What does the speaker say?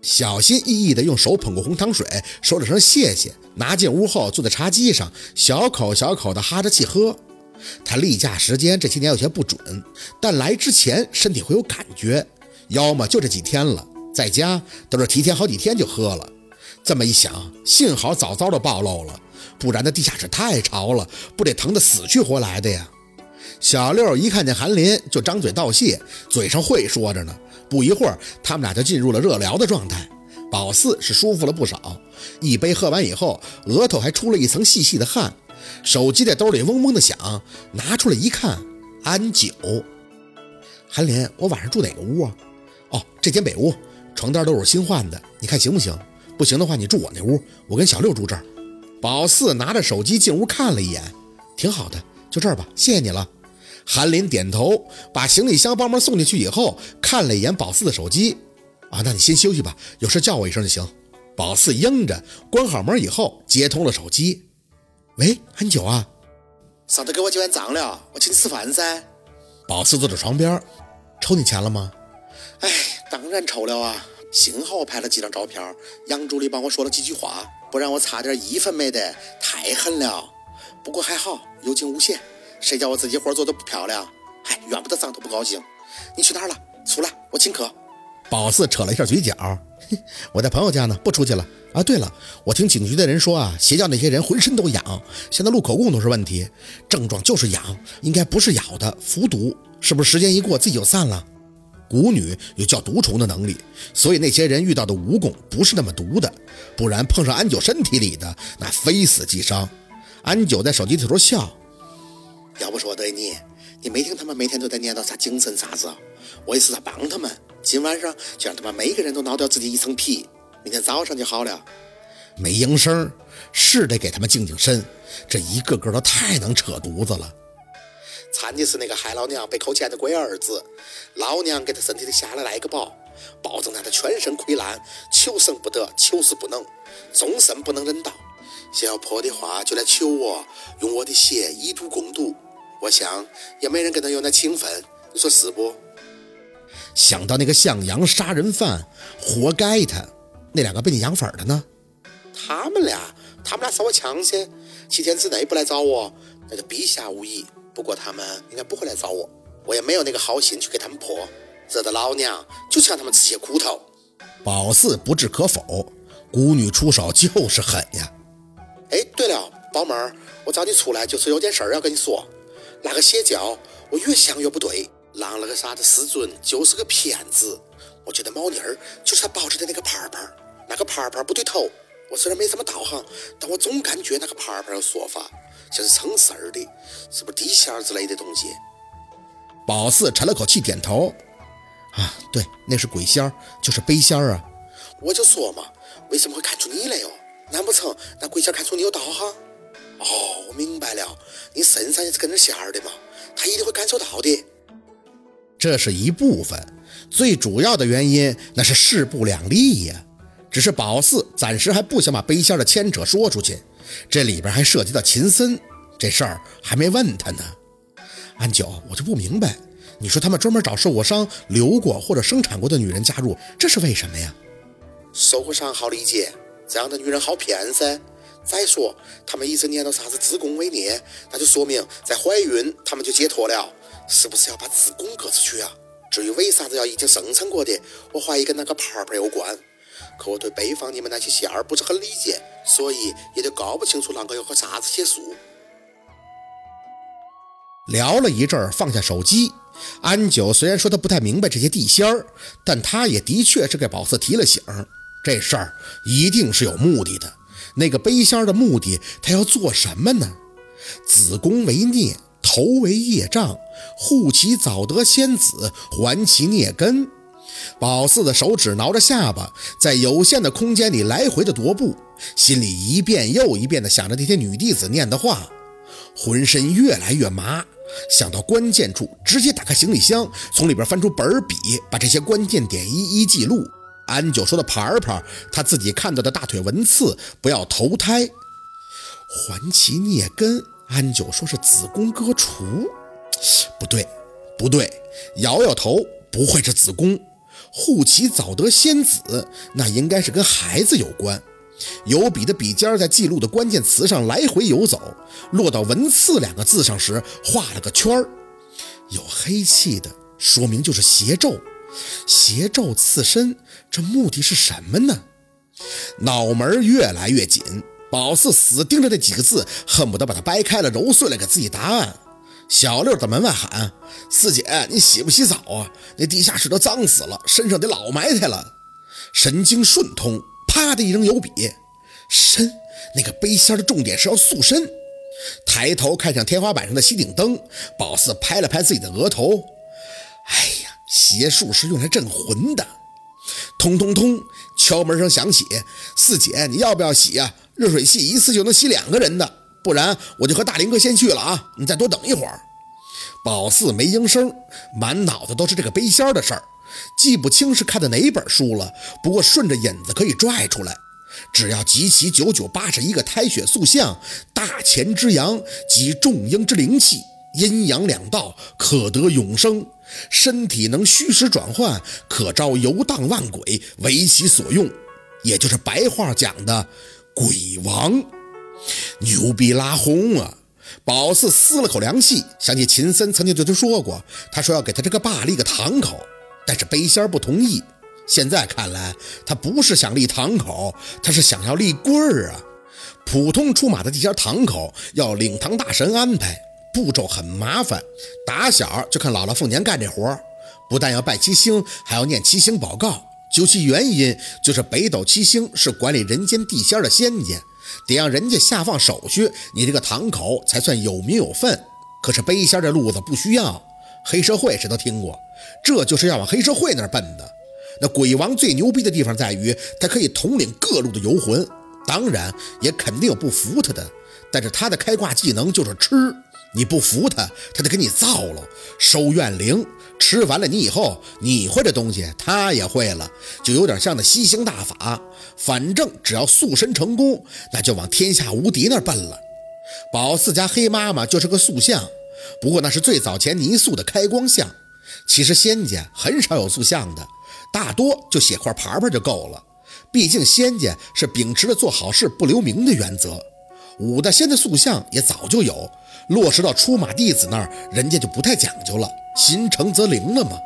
小心翼翼地用手捧过红糖水，说了声谢谢，拿进屋后坐在茶几上，小口小口地哈着气喝。他例假时间这些年有些不准，但来之前身体会有感觉，要么就这几天了，在家都是提前好几天就喝了。这么一想，幸好早早的暴露了，不然那地下室太潮了，不得疼得死去活来的呀！小六一看见韩林就张嘴道谢，嘴上会说着呢。不一会儿，他们俩就进入了热聊的状态。宝四是舒服了不少，一杯喝完以后，额头还出了一层细细的汗。手机在兜里嗡嗡的响，拿出来一看，安九。韩林，我晚上住哪个屋啊？哦，这间北屋，床单都是新换的，你看行不行？不行的话，你住我那屋，我跟小六住这儿。宝四拿着手机进屋看了一眼，挺好的，就这儿吧，谢谢你了。韩林点头，把行李箱帮忙送进去以后，看了一眼宝四的手机，啊，那你先休息吧，有事叫我一声就行。宝四应着，关好门以后接通了手机。喂，很久啊，上头给我结完账了，我请你吃饭噻。宝四坐在床边，抽你钱了吗？哎，当然抽了啊！幸好我拍了几张照片，杨助理帮我说了几句话，不然我差点一分没得，太狠了。不过还好有惊无险，谁叫我自己活做的不漂亮？哎，怨不得上头不高兴。你去哪儿了？出来，我请客。宝四扯了一下嘴角，我在朋友家呢，不出去了。啊，对了，我听警局的人说啊，邪教那些人浑身都痒，现在录口供都是问题，症状就是痒，应该不是咬的，服毒，是不是时间一过自己就散了？蛊女有叫毒虫的能力，所以那些人遇到的蜈蚣不是那么毒的，不然碰上安九身体里的，那非死即伤。安九在手机里头笑，要不说对你，你没听他们每天都在念叨啥精神啥子？我也是在帮他们，今晚上就让他们每个人都挠掉自己一层皮。明天早上就好了，没应声，是得给他们净净身。这一个个都太能扯犊子了。惨的是那个害老娘被扣钱的龟儿子，老娘给他身体里下了来个宝，保证他的全身溃烂，求生不得，求死不能，终身不能人道。想要破的话，就来求我，用我的血以毒攻毒。我想也没人跟他有那情分，你说是不？想到那个向阳杀人犯，活该他。那两个被你养粉的呢？他们俩，他们俩烧我枪去！七天之内不来找我，那就陛下无疑。不过他们应该不会来找我，我也没有那个好心去给他们破。惹得老娘就是让他们吃些苦头。宝四不置可否，孤女出手就是狠呀！哎，对了，宝妹儿，我找你出来就是有件事要跟你说。那个邪教，我越想越不对，狼那个啥子师尊就是个骗子。我觉得猫腻儿就是他抱着的那个牌牌，那个牌牌不对头。我虽然没什么道行，但我总感觉那个牌牌的说法像是撑事儿的，是不是地仙之类的东西？宝四沉了口气，点头。啊，对，那是鬼仙儿，就是背仙儿啊。我就说嘛，为什么会看出你来哟？难不成那鬼仙看出你有道行？哦，我明白了，你身上也是跟着仙儿的嘛，他一定会感受到的。这是一部分。最主要的原因，那是势不两立呀。只是宝四暂时还不想把背仙的牵扯说出去，这里边还涉及到秦森这事儿，还没问他呢。安九，我就不明白，你说他们专门找受过伤、流过或者生产过的女人加入，这是为什么呀？受过伤好理解，这样的女人好骗噻。再说，他们一直念叨啥子子宫萎裂，那就说明在怀孕，他们就解脱了，是不是要把子宫割出去啊？至于为啥子要已经生产过的，我怀疑跟那个牌牌有关。可我对北方你们那些仙儿不是很理解，所以也就搞不清楚啷个要和啥子邪术。聊了一阵儿，放下手机。安九虽然说他不太明白这些地仙儿，但他也的确是给宝四提了醒，这事儿一定是有目的的。那个背仙的目的，他要做什么呢？子宫为孽。头为业障，护其早得仙子，还其孽根。宝四的手指挠着下巴，在有限的空间里来回的踱步，心里一遍又一遍的想着那些女弟子念的话，浑身越来越麻。想到关键处，直接打开行李箱，从里边翻出本笔，把这些关键点一一记录。安九说的牌牌，他自己看到的大腿纹刺，不要投胎，还其孽根。安九说是子宫割除，不对，不对，摇摇头，不会是子宫，护其早得仙子，那应该是跟孩子有关。有笔的笔尖在记录的关键词上来回游走，落到“文刺”两个字上时，画了个圈儿。有黑气的，说明就是邪咒。邪咒刺身，这目的是什么呢？脑门越来越紧，宝四死盯着那几个字，恨不得把它掰开了揉碎了给自己答案。小六在门外喊：“四姐，你洗不洗澡啊？那地下室都脏死了，身上得老埋汰了。”神经顺通，啪的一扔油笔，身那个背仙的重点是要塑身。抬头看向天花板上的吸顶灯，宝四拍了拍自己的额头：“，邪术是用来镇魂的。”通通通，敲门声响起：“四姐，你要不要洗呀？热水器一次就能洗两个人的。”不然我就和大林哥先去了啊！你再多等一会儿。宝四没应声，满脑子都是这个背仙的事儿，记不清是看的哪本书了。不过顺着引子可以拽出来，只要集齐九九八十一个胎血塑像，大乾之阳及众阴之灵气，阴阳两道可得永生，身体能虚实转换，可招游荡万鬼为其所用，也就是白话讲的鬼王。牛逼拉轰啊！宝四撕了口凉气，想起秦森曾经对他说过，他说要给他这个爸立个堂口，但是背仙不同意。现在看来，他不是想立堂口，他是想要立棍儿啊！普通出马的地仙堂口要领堂大神安排，步骤很麻烦，打小就看姥姥凤年干这活儿，不但要拜七星，还要念七星宝告。究其原因，就是北斗七星是管理人间地仙的仙家。得让人家下放手续，你这个堂口才算有名有份。可是背仙这路子不需要，黑社会谁都听过，这就是要往黑社会那儿奔的。那鬼王最牛逼的地方在于，他可以统领各路的游魂，当然也肯定有不服他的。但是他的开挂技能就是吃，你不服他，他得给你造了收怨灵。吃完了你以后，你会这东西，他也会了，就有点像那吸星大法。反正只要塑身成功，那就往天下无敌那儿奔了。宝四家黑妈妈就是个塑像，不过那是最早前泥塑的开光像。其实仙家很少有塑像的，大多就写块牌牌就够了。毕竟仙家是秉持着做好事不留名的原则。五大仙的塑像也早就有，落实到出马弟子那儿，人家就不太讲究了。心诚则灵了嘛？